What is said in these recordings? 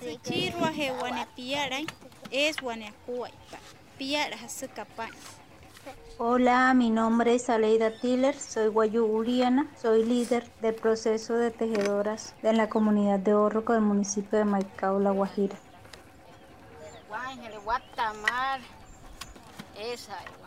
Chirua he wane piaray, es wane pa. Piara pa. Hola, mi nombre es Aleida Tiller, soy guayú uriana, soy líder del proceso de tejedoras de la comunidad de Orroco del municipio de Maicao, La Guajira.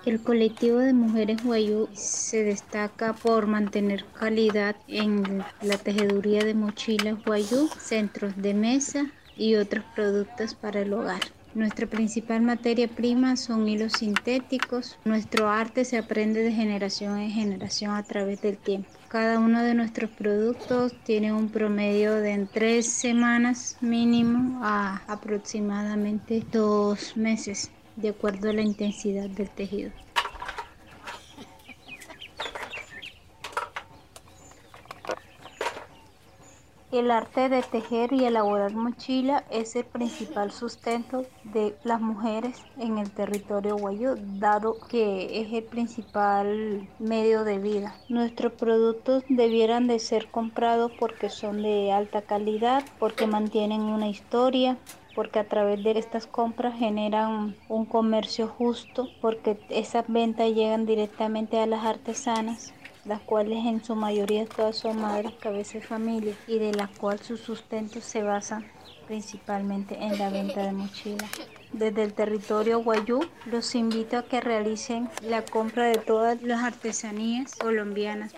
El colectivo de mujeres guayú se destaca por mantener calidad en la tejeduría de mochilas guayú, centros de mesa y otros productos para el hogar. Nuestra principal materia prima son hilos sintéticos. Nuestro arte se aprende de generación en generación a través del tiempo. Cada uno de nuestros productos tiene un promedio de en tres semanas mínimo a aproximadamente dos meses, de acuerdo a la intensidad del tejido. El arte de tejer y elaborar mochila es el principal sustento de las mujeres en el territorio guayú, dado que es el principal medio de vida. Nuestros productos debieran de ser comprados porque son de alta calidad, porque mantienen una historia, porque a través de estas compras generan un comercio justo, porque esas ventas llegan directamente a las artesanas las cuales en su mayoría todas son madres, cabezas de familia y de las cuales su sustento se basa principalmente en la venta de mochilas. Desde el territorio Guayú los invito a que realicen la compra de todas las artesanías colombianas.